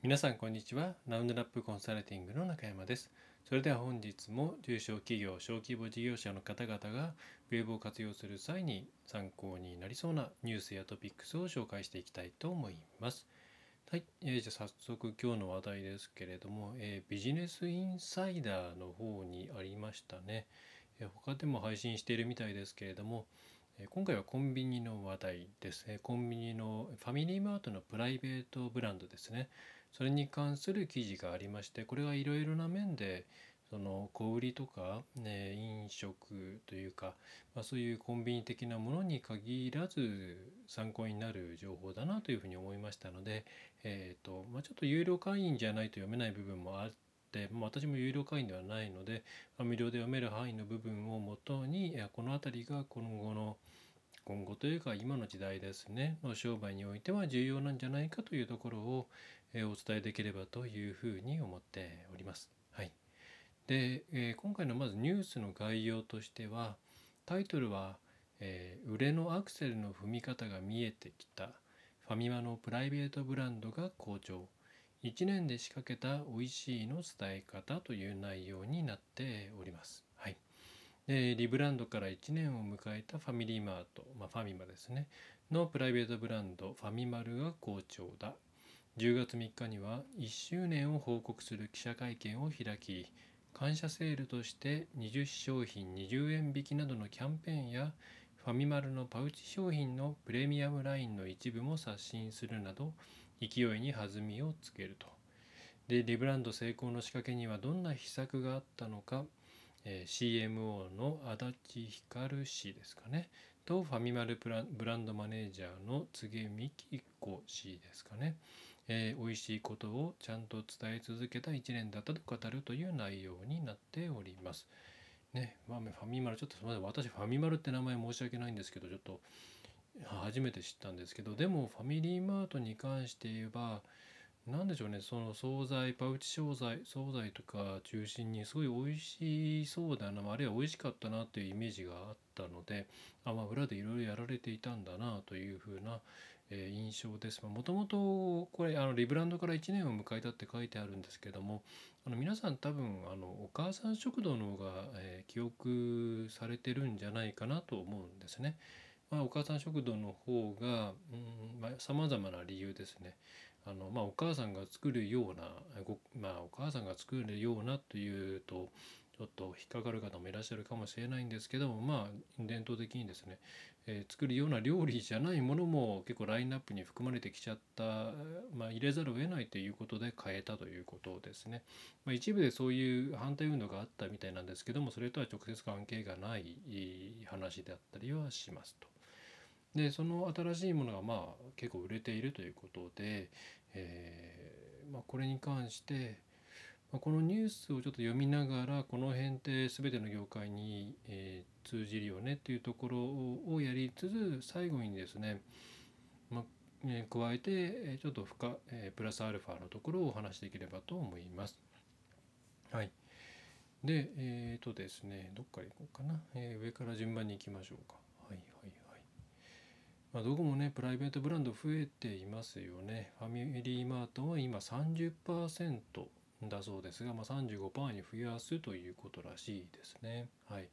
皆さんこんにちは。ラウンドラップコンサルティングの中山です。それでは本日も中小企業小規模事業者の方々がウェブを活用する際に参考になりそうなニュースやトピックスを紹介していきたいと思います。はい、えー、じゃあ早速今日の話題ですけれども、えー、ビジネスインサイダーの方にありましたね、えー、他でも配信しているみたいですけれども今回はコンビニの話題です。コンビニのファミリーマートのプライベートブランドですね。それに関する記事がありましてこれはいろいろな面でその小売りとか、ね、飲食というか、まあ、そういうコンビニ的なものに限らず参考になる情報だなというふうに思いましたので、えーとまあ、ちょっと有料会員じゃないと読めない部分もあって、まあ、私も有料会員ではないので、ま、無料で読める範囲の部分をもとにこの辺りが今後の今後というか今の時代ですねの商売においては重要なんじゃないかというところをお伝えできればというふうに思っております。はい、で、え今回のまずニュースの概要としてはタイトルは、えー、売れのアクセルの踏み方が見えてきたファミマのプライベートブランドが好調。1年で仕掛けた美味しいの伝え方という内容になっております。はい、でリブランドから1年を迎えたファミリーマート、まあ、ファミマですね。のプライベートブランドファミマルが好調だ。10月3日には1周年を報告する記者会見を開き感謝セールとして20商品20円引きなどのキャンペーンやファミマルのパウチ商品のプレミアムラインの一部も刷新するなど勢いに弾みをつけると。でリブランド成功の仕掛けにはどんな秘策があったのか、えー、CMO の足立光氏ですかねとファミマルブランドマネージャーの柘植美希子氏ですかねえー、美味しいことをちゃんと伝え続けた1年だったと語るという内容になっております。ね、まあ、ファミマルちょっとすみません私ファミマルって名前申し訳ないんですけどちょっと初めて知ったんですけどでもファミリーマートに関して言えば何でしょうねその惣菜パウチ商材惣菜とか中心にすごい美味しそうだなあるいは美味しかったなっていうイメージがあったのであまあ裏でいろいろやられていたんだなというふうな、え印象です。もともとこれあのリブランドから1年を迎えたって書いてあるんですけどもあの皆さん多分あのお母さん食堂の方が、え、記憶されてるんじゃないかなと思うんですね。まあ、お母さん食堂の方がさまざ、まな理由ですね。あのまあ、お母さんが作るようなご、まあ、お母さんが作るようなというとかかる方もいらっしゃるかもしれないんですけどもまあ伝統的にですね、えー、作るような料理じゃないものも結構ラインナップに含まれてきちゃった、まあ、入れざるを得ないということで変えたということですね、まあ、一部でそういう反対運動があったみたいなんですけどもそれとは直接関係がない話であったりはしますと。でその新しいものがまあ結構売れているということで、えーまあ、これに関してこのニュースをちょっと読みながらこの辺って全ての業界に、え、通じるよねっていうところをやりつつ最後にですね、まえ、加えてちょっと深、え、プラスアルファのところをお話しできればと思います。はい。で、えっ、ー、とですね、どっから行こうかな、えー。上から順番に行きましょうか。はいはいはい。まあ、どこもね、プライベートブランド増えていますよね。ファミリーマートは今30%だそうですが、まあ、35%に増やすということらしいですね。はい、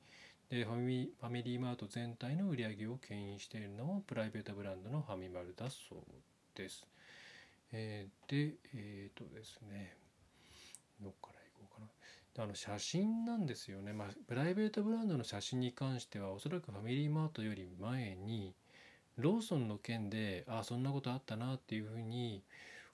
でファミファミリーマート全体の売り上げを牽引しているのはプライベートブランドのファミマルだそうです。えー、で、えっ、ー、とですね、どっから行こうかな。あの写真なんですよね、まあ、プライベートブランドの写真に関してはおそらくファミリーマートより前にローソンの件でああそんなことあったなっていうふうに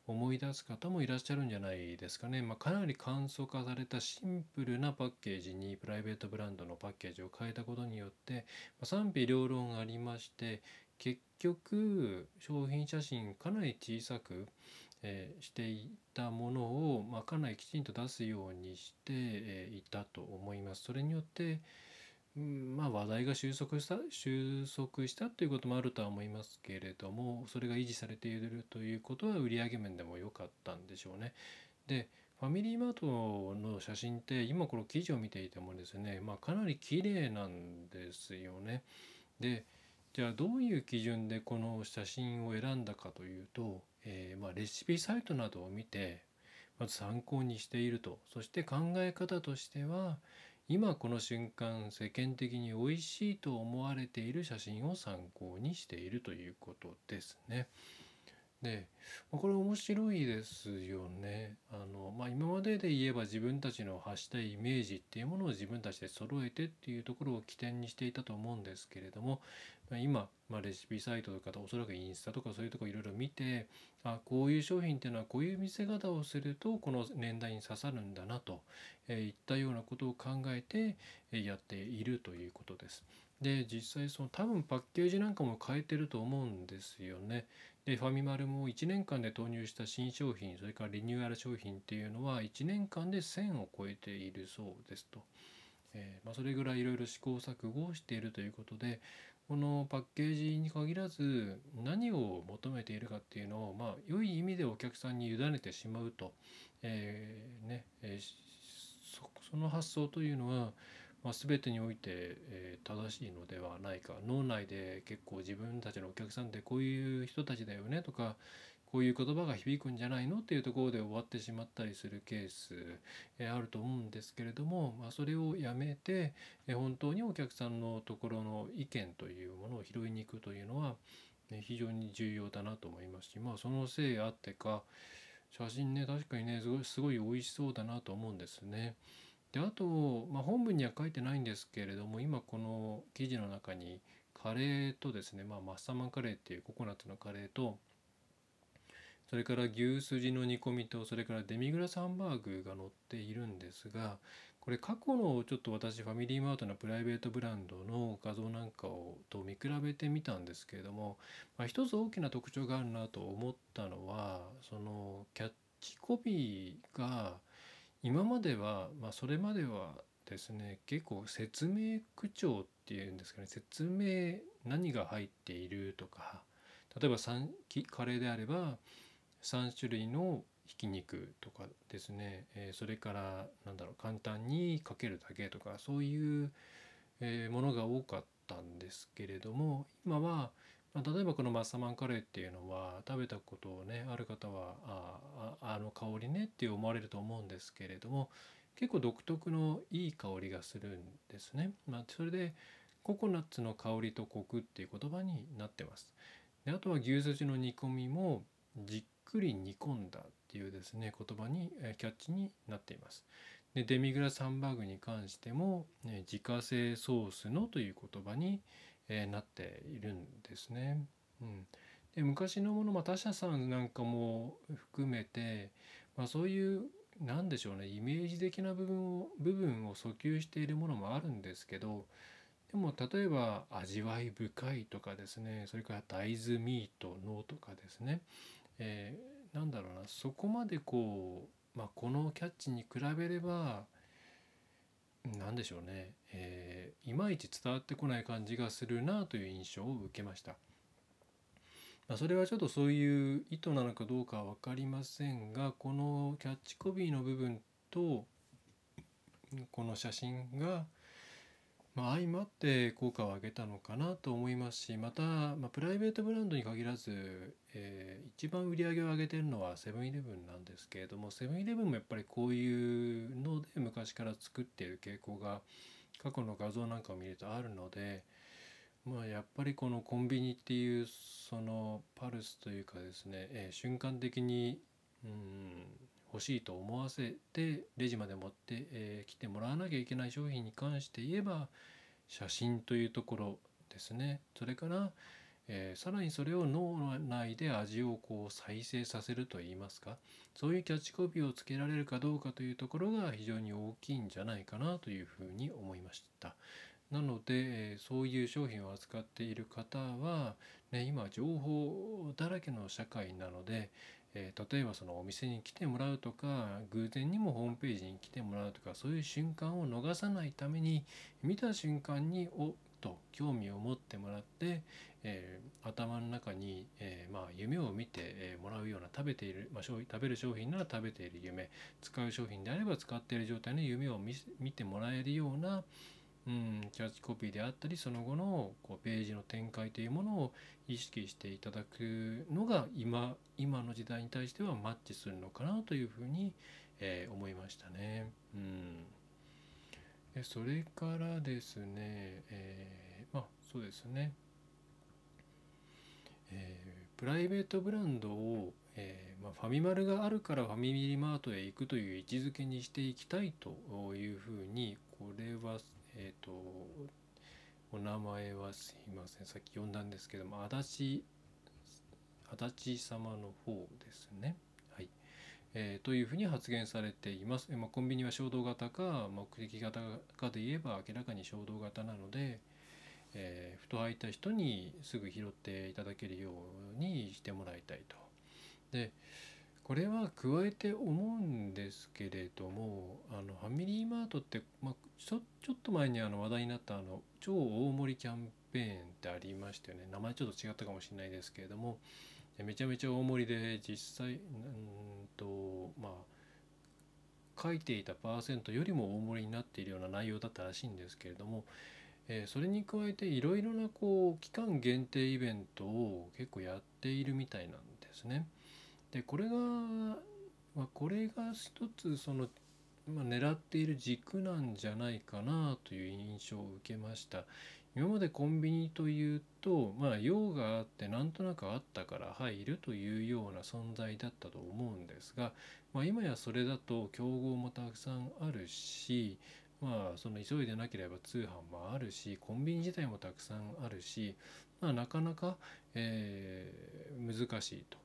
思い出す方もいらっしゃるんじゃないですかね。まあ、かなり簡素化されたシンプルなパッケージにプライベートブランドのパッケージを変えたことによって、ま、賛否両論ありまして結局商品写真かなり小さく、えー、していたものを、まあ、かなりきちんと出すようにして、えー、いたと思います。それによってまあ話題が収束した収束したということもあるとは思いますけれどもそれが維持されているということは売上面でも良かったんでしょうね。でファミリーマートの写真って今この記事を見ていてもですね、まあ、かなり綺麗なんですよね。で、じゃあどういう基準でこの写真を選んだかというと、えー、まあ、レシピサイトなどを見てまず参考にしているとそして考え方としては今この瞬間世間的に美味しいと思われている写真を参考にしているということですね。でこれ面白いですよね。あのまあ、今までで言えば自分たちの発したいイメージっていうものを自分たちで揃えてっていうところを起点にしていたと思うんですけれども今、まあ、レシピサイトとかおそらくインスタとかそういうとこいろいろ見てあこういう商品っていうのはこういう見せ方をするとこの年代に刺さるんだなと、えー、いったようなことを考えてやっているということです。で実際その多分パッケージなんかも変えてると思うんですよね。でファミマルも1年間で投入した新商品それからリニューアル商品っていうのは1年間で1000を超えているそうですと。えー、まあ、それぐらいいろいろ試行錯誤をしているということでこのパッケージに限らず何を求めているかっていうのをまあ良い意味でお客さんに委ねてしまうと、えー、ねえー、その発想というのはまあ、全てにおいて、えー、正しいのではないか。脳内で結構自分たちのお客さんってこういう人たちだよねとかこういう言葉が響くんじゃないの？っていうところで終わってしまったりするケース、え、あると思うんですけれども、まあ、それをやめて、え、本当にお客さんのところの意見というものを拾いに行くというのは、ね、非常に重要だなと思いますし、まあ、そのせいあってか写真ね確かにねすごいすごい美味しそうだなと思うんですね。であと、まあ、本文には書いてないんですけれども今この記事の中にカレーとですね、まあ、マッサマンカレーっていうココナッツのカレーとそれから牛すじの煮込みとそれからデミグラスハンバーグが載っているんですがこれ過去のちょっと私ファミリーマートのプライベートブランドの画像なんかをと見比べてみたんですけれども、まあ、一つ大きな特徴があるなと思ったのはそのキャッチコピーが今までは、まあ、それまではですね結構説明口調っていうんですかね説明何が入っているとか例えばカレーであれば3種類のひき肉とかですね、えー、それからなんだろう簡単にかけるだけとかそういう、えー、ものが多かったんですけれども今はまあ、例えばこのマッサマンカレーっていうのは食べたことをねある方はああの香りねって思われると思うんですけれども結構独特のいい香りがするんですね。まあ、それでココナッツの香りとコクっていう言葉になってます。であとは牛すじの煮込みもじっくり煮込んだっていうですね言葉にキャッチになっています。でデミグラスハンバーグに関しても、ね、自家製ソースのという言葉にえー、なっているんですね。うん、で昔のもの、まあ、他社さんなんかも含めて、まあ、そういう何でしょうねイメージ的な部分を部分を訴求しているものもあるんですけどでも例えば味わい深いとかですねそれから大豆ミートのとかですね、えー、なんだろうなそこまでこう、まあ、このキャッチに比べれば何でしょうね、えー、いまいち伝わってこない感じがするなという印象を受けました。ま、それはちょっとそういう意図なのかどうかは分かりませんがこのキャッチコピーの部分とこの写真がまあ、相まって効果を上げたのかなと思いますしまた、まあ、プライベートブランドに限らず、えー、一番売り上げを上げてるのはセブンイレブンなんですけれどもセブンイレブンもやっぱりこういうので昔から作っている傾向が過去の画像なんかを見るとあるので、まあ、やっぱりこのコンビニっていうそのパルスというかですね、えー、瞬間的にうん欲しいと思わせてレジまで持ってき、え、来てもらわなきゃいけない商品に関して言えば写真というところですねそれから、え、さらにそれを脳内で味をこう再生させるといいますかそういうキャッチコピーをつけられるかどうかというところが非常に大きいんじゃないかなというふうに思いました。なのでそういう商品を扱っている方は、ね、今情報だらけの社会なので、えー、例えばそのお店に来てもらうとか偶然にもホームページに来てもらうとかそういう瞬間を逃さないために見た瞬間におっと興味を持ってもらって、えー、頭の中に、えー、まあ、夢を見て、えもらうような食べている、まあ、食べる商品なら食べている夢使う商品であれば使っている状態の夢を見てもらえるようなうん、キャッチコピーであったりその後のこうページの展開というものを意識していただくのが今今の時代に対してはマッチするのかなというふうに、えー思いましたね。うんえそれからですね、えーまあそうですね、えープライベートブランドを、えーまあ、ファミマルがあるからファミリーマートへ行くという位置づけにしていきたいというふうにこれはえっ、とお名前はすいませんさっき読んだんですけども足立足立様の方ですね。はいえーというふうに発言されています。えまあ、コンビニは衝動型か目的型かで言えば明らかに衝動型なので、えーふと履いた人にすぐ拾っていただけるようにしてもらいたいと。でこれは加えて思うんですけれどもあのファミリーマートって、まあ、ちょちょっと前にあの話題になったあの超大盛りキャンペーンってありましたよね名前ちょっと違ったかもしれないですけれどもめちゃめちゃ大盛りで実際うんとまあ書いていたパーセントよりも大盛りになっているような内容だったらしいんですけれども、えーそれに加えていろいろなこう期間限定イベントを結構やっているみたいなんですね。でこれが、まあ、これが一つその、まあ、狙っている軸なんじゃないかなという印象を受けました。今までコンビニというと、まあ、用があってなんとなくあったから入るというような存在だったと思うんですが、まあ、今やそれだと競合もたくさんあるし、まあ、その急いでなければ通販もあるしコンビニ自体もたくさんあるし、まあ、なかなか、えー難しいと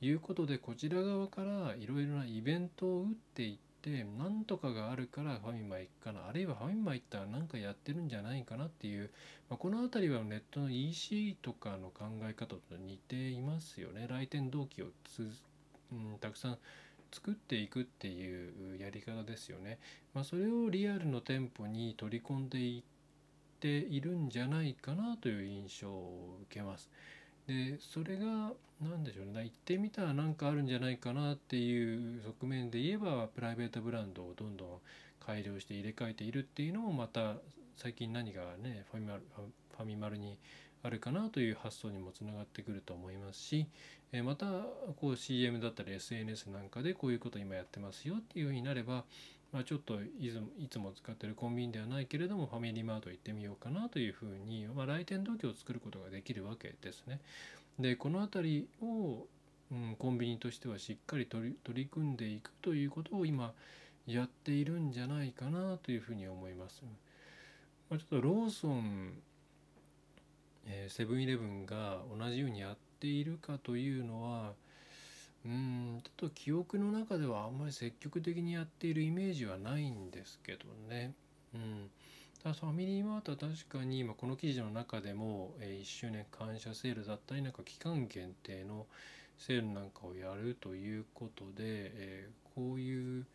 いうことでこちら側からいろいろなイベントを打っていってなんとかがあるからファミマ行くかなあるいはファミマ行ったら何かやってるんじゃないかなっていう、まあ、この辺りはネットの EC とかの考え方と似ていますよね来店動機を、うん、たくさん作っていくっていうやり方ですよね。まあ、それをリアルの店舗に取り込んでいっているんじゃないかなという印象を受けます。でそれが何でしょうね。行ってみたら何かあるんじゃないかなっていう側面で言えばプライベートブランドをどんどん改良して入れ替えているっていうのもまた最近何がねファミマルファミマルにあるかなという発想にもつながってくると思いますしえまたこう CM だったり SNS なんかでこういうこと今やってますよっていうふうになれば、まあ、ちょっといつも使ってるコンビニではないけれどもファミリーマート行ってみようかなというふうに、まあ、来店動機を作ることができるわけですね。でこの辺りを、うん、コンビニとしてはしっかり取り取り組んでいくということを今やっているんじゃないかなというふうに思います。まあ、ちょっとローソンえーセブンイレブンが同じようにやっているかというのはうんちょっと記憶の中ではあんまり積極的にやっているイメージはないんですけどね。うん、ただファミリーマートは確かに今この記事の中でも、え1周年感謝セールだったりなんか期間限定のセールなんかをやるということで、えーこういう、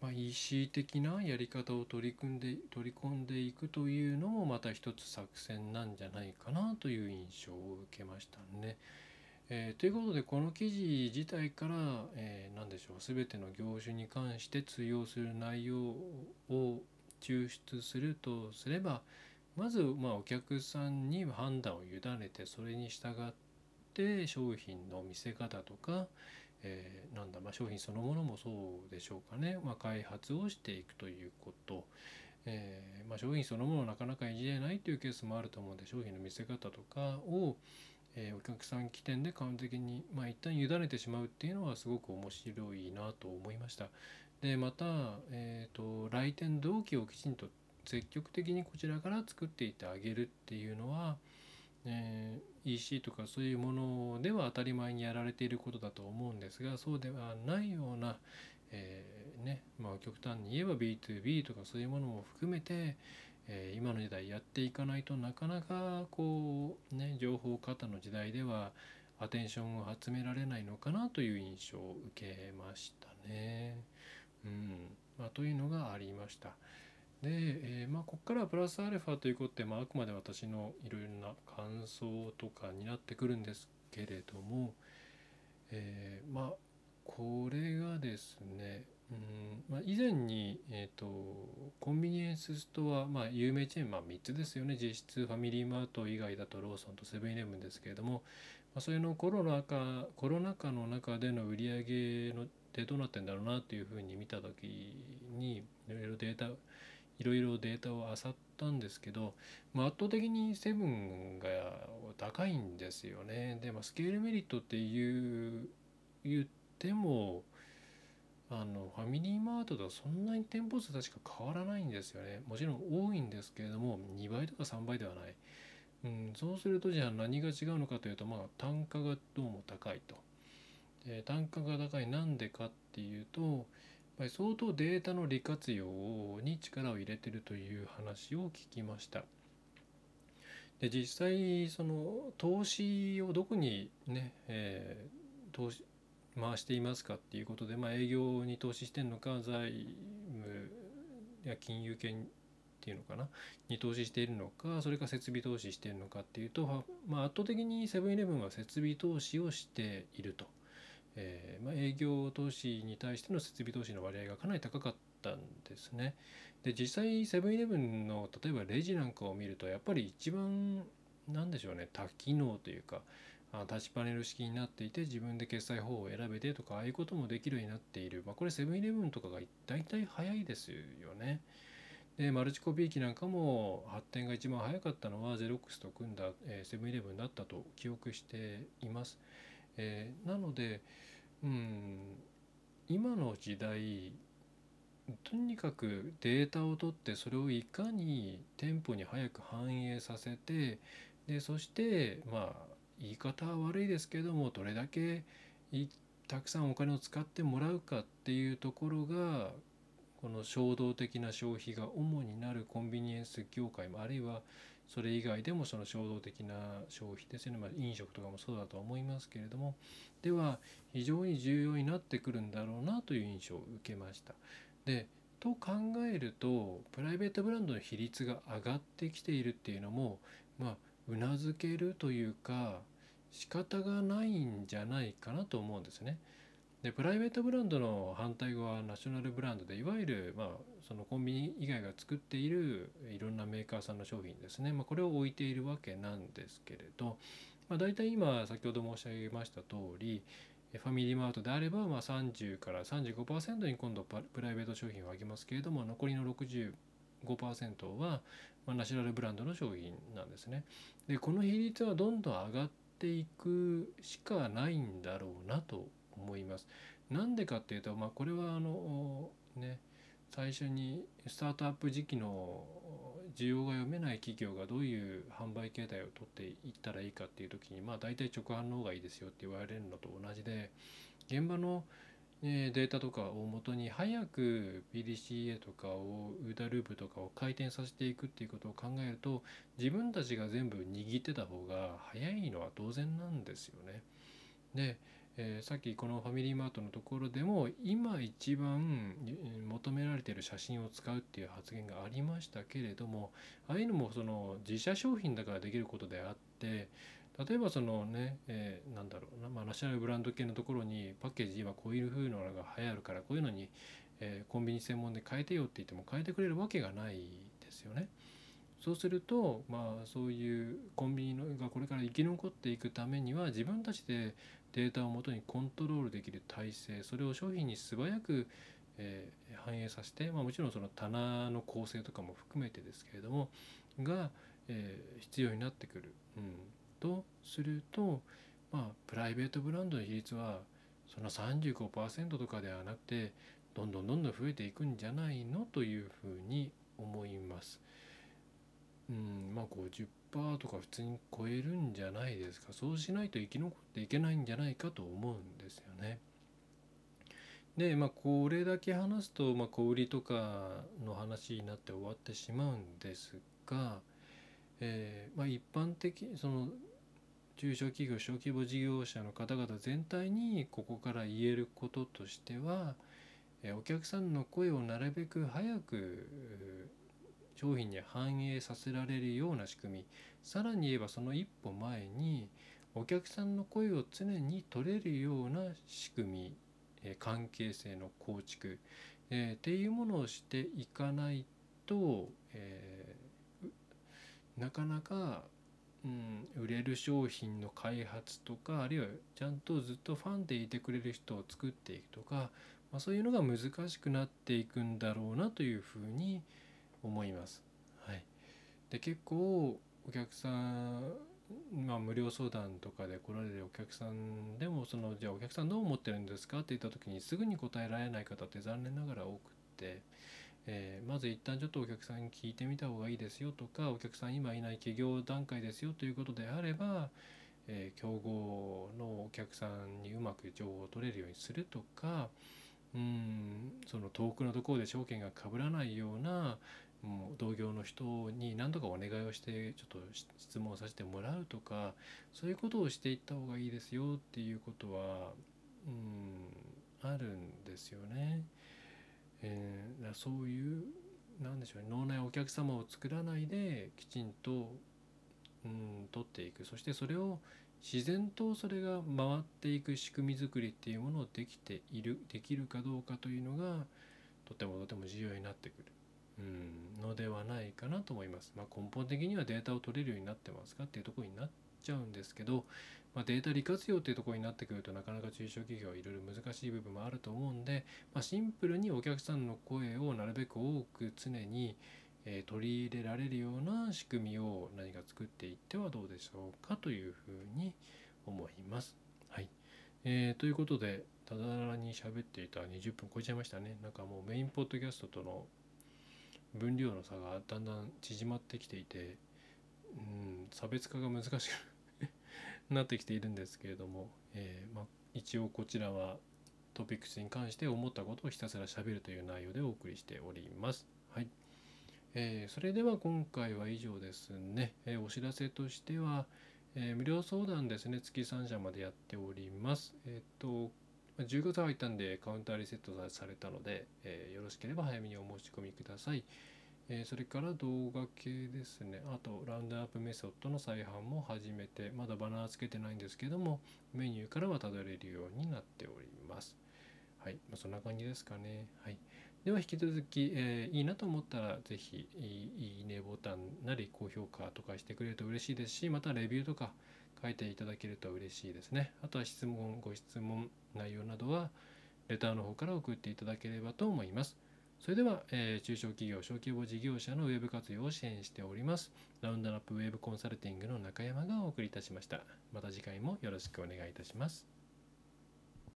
まあ、EC 的なやり方を取り組んで取り込んでいくというのもまた一つ作戦なんじゃないかなという印象を受けましたね。えーということでこの記事自体から、えー何でしょう全ての業種に関して通用する内容を抽出するとすればまず、まあ、お客さんに判断を委ねてそれに従って商品の見せ方とか、えーなんだ、まあ、商品そのものもそうでしょうかね、まあ、開発をしていくということ、えーまあ、商品そのものをなかなかいじれないというケースもあると思うので商品の見せ方とかを、えーお客さん起点で完璧に、まあ、一旦委ねてしまうっていうのはすごく面白いなと思いました。でまた、えー、と来店動機をきちんと積極的にこちらから作っていってあげるっていうのは、えー EC とかそういうものでは当たり前にやられていることだと思うんですがそうではないような、えーねまあ、極端に言えば B2B とかそういうものも含めて、えー今の時代やっていかないとなかなかこうね情報過多の時代ではアテンションを集められないのかなという印象を受けましたね。うんまあ、というのがありました。で、えーまあ、ここからはプラスアルファということで、まあ、あくまで私のいろいろな感想とかになってくるんですけれども、えーまあこれがですねうんまあ、以前に、えーと、コンビニエンスストア、まあ、有名チェーン、まあ、3つですよね実質ファミリーマート以外だとローソンとセブンイレブンですけれども、まあ、それのコロナ禍コロナ禍の中での売り上げのってどうなってんだろうなっていうふうに見た時にいろいろデータいろいろデータを漁ったんですけど、まあ、圧倒的にセブンが高いんですよね。で、まあ、スケールメリットっていう言ってもあのファミリーマートとそんなに店舗数確か変わらないんですよね。もちろん多いんですけれども2倍とか3倍ではない、うん、そうするとじゃあ何が違うのかというとまあ単価がどうも高いと、で単価が高いなんでかっていうとやっぱり相当データの利活用に力を入れてるという話を聞きました。で実際その投資をどこにね、えー、投資回していますかっていうことで、まあ、営業に投資してるのか財務や金融系っていうのかなに投資しているのかそれか設備投資しているのかっていうと、まあ、圧倒的にセブンイレブンは設備投資をしていると、えー、まあ、営業投資に対しての設備投資の割合がかなり高かったんですね。で実際セブンイレブンの例えばレジなんかを見るとやっぱり一番なんでしょうね多機能というかタッチパネル式になっていて自分で決済方法を選べてとかああいうこともできるようになっている、まあ、これセブンイレブンとかが大体早いですよね。でマルチコピー機なんかも発展が一番早かったのはゼロックスと組んだセブンイレブンだったと記憶しています。えー、なので、うん、今の時代とにかくデータを取ってそれをいかに店舗に早く反映させてでそしてまあ言い方は悪いですけどもどれだけたくさんお金を使ってもらうかっていうところがこの衝動的な消費が主になるコンビニエンス業界もあるいはそれ以外でもその衝動的な消費ですね、まあ、飲食とかもそうだと思いますけれどもでは非常に重要になってくるんだろうなという印象を受けました。でと考えるとプライベートブランドの比率が上がってきているっていうのもまあうなずけるというか仕方がないんじゃないかなと思うんですね。でプライベートブランドの反対語はナショナルブランドでいわゆる、まあ、そのコンビニ以外が作っているいろんなメーカーさんの商品ですね、まあ、これを置いているわけなんですけれど、まあ、大体今先ほど申し上げました通りファミリーマートであれば、まあ、30から35%に今度プライベート商品をあげますけれども残りの65%は、まあ、ナショナルブランドの商品なんですね。でこの比率はどんどん上がっていくしかないんだろうなと思います。なんでかっていうと、まあ、これはあのね最初にスタートアップ時期の需要が読めない企業がどういう販売形態をとっていったらいいかっていう時にまあ大体直販の方がいいですよって言われるのと同じで現場のデータとかをもとに早く PDCA とかを UDA ループとかを回転させていくっていうことを考えると自分たちが全部握ってた方が早いのは当然なんですよね。で、えー、さっきこのファミリーマートのところでも今一番求められている写真を使うっていう発言がありましたけれどもああいうのもその自社商品だからできることであって例えばそのね、えー、なんだろうな、まあ、ナショナルブランド系のところにパッケージ今こういう風のが流行るからこういうのに、えー、コンビニ専門で変えてよって言っても変えてくれるわけがないですよね。そうするとまあそういうコンビニがこれから生き残っていくためには自分たちでデータをもとにコントロールできる体制それを商品に素早く、えー、反映させて、まあ、もちろんその棚の構成とかも含めてですけれどもが、えー、必要になってくる。うんとすると、まあ、プライベートブランドの比率はその35%とかではなくてどんどんどんどん増えていくんじゃないの？というふうに思います。うんまあ50%とか普通に超えるんじゃないですかそうしないと生き残っていけないんじゃないかと思うんですよね。でまあこれだけ話すと、まあ、小売りとかの話になって終わってしまうんですが、えーまあ、一般的その中小企業小規模事業者の方々全体にここから言えることとしてはえお客さんの声をなるべく早く商品に反映させられるような仕組みさらに言えばその一歩前にお客さんの声を常に取れるような仕組み、え関係性の構築、えー、っていうものをしていかないと、え、なかなか、うん、売れる商品の開発とかあるいはちゃんとずっとファンでいてくれる人を作っていくとか、まあ、そういうのが難しくなっていくんだろうなというふうに思います。はい、で結構お客さんまあ、無料相談とかで来られるお客さんでもそのじゃあお客さんどう思ってるんですかって言った時にすぐに答えられない方って残念ながら多くって、えー、まず一旦ちょっとお客さんに聞いてみた方がいいですよとかお客さん今いない企業段階ですよということであれば、えー、競合のお客さんにうまく情報を取れるようにするとかうんその遠くのところで証券がかぶらないようなもう同業の人に何とかお願いをしてちょっと質問させてもらうとかそういうことをしていった方がいいですよっていうことはうんあるんですよね。えー、そういうなんでしょうね脳内お客様を作らないできちんとうん取っていくそしてそれを自然とそれが回っていく仕組み作りっていうものをできているできるかどうかというのがとてもとても重要になってくる。うんのではないかなと思います。まあ、根本的にはデータを取れるようになってますかっていうとこになっちゃうんですけど、まあ、データ利活用っていうところになってくるとなかなか中小企業はいろいろ難しい部分もあると思うんで、まあ、シンプルにお客さんの声をなるべく多く常に、え、取り入れられるような仕組みを何か作っていってはどうでしょうかというふうに思います。はい、えー、ということでただらに喋っていた20分超えちゃいましたね。なんかもうメインポッドキャストとの分量の差がだんだん縮まってきていて、うん、差別化が難しくなってきているんですけれども、えー、まあ、一応こちらはトピックスに関して思ったことをひたすらしゃべるという内容でお送りしております。はい。えー、それでは今回は以上ですね。えー、お知らせとしては、え無料相談ですね、月3社までやっております。えっ、と、10月入ったんでカウンターリセットされたので、え、よろしければ早めにお申し込みください。え、それから動画系ですね。あと、ラウンドアップメソッドの再販も始めて、まだバナーつけてないんですけども、メニューからはたどれるようになっております。はい。まあ、そんな感じですかね。はい。では引き続き、えー、いいなと思ったら、ぜひいいねボタンなり高評価とかしてくれると嬉しいですし、またレビューとか書いていただけると嬉しいですね。あとは質問、ご質問、内容などは、レターの方から送っていただければと思います。それでは、えー、中小企業、小規模事業者のウェブ活用を支援しております。ラウンドナップウェブコンサルティングの中山がお送りいたしました。また次回もよろしくお願いいたします。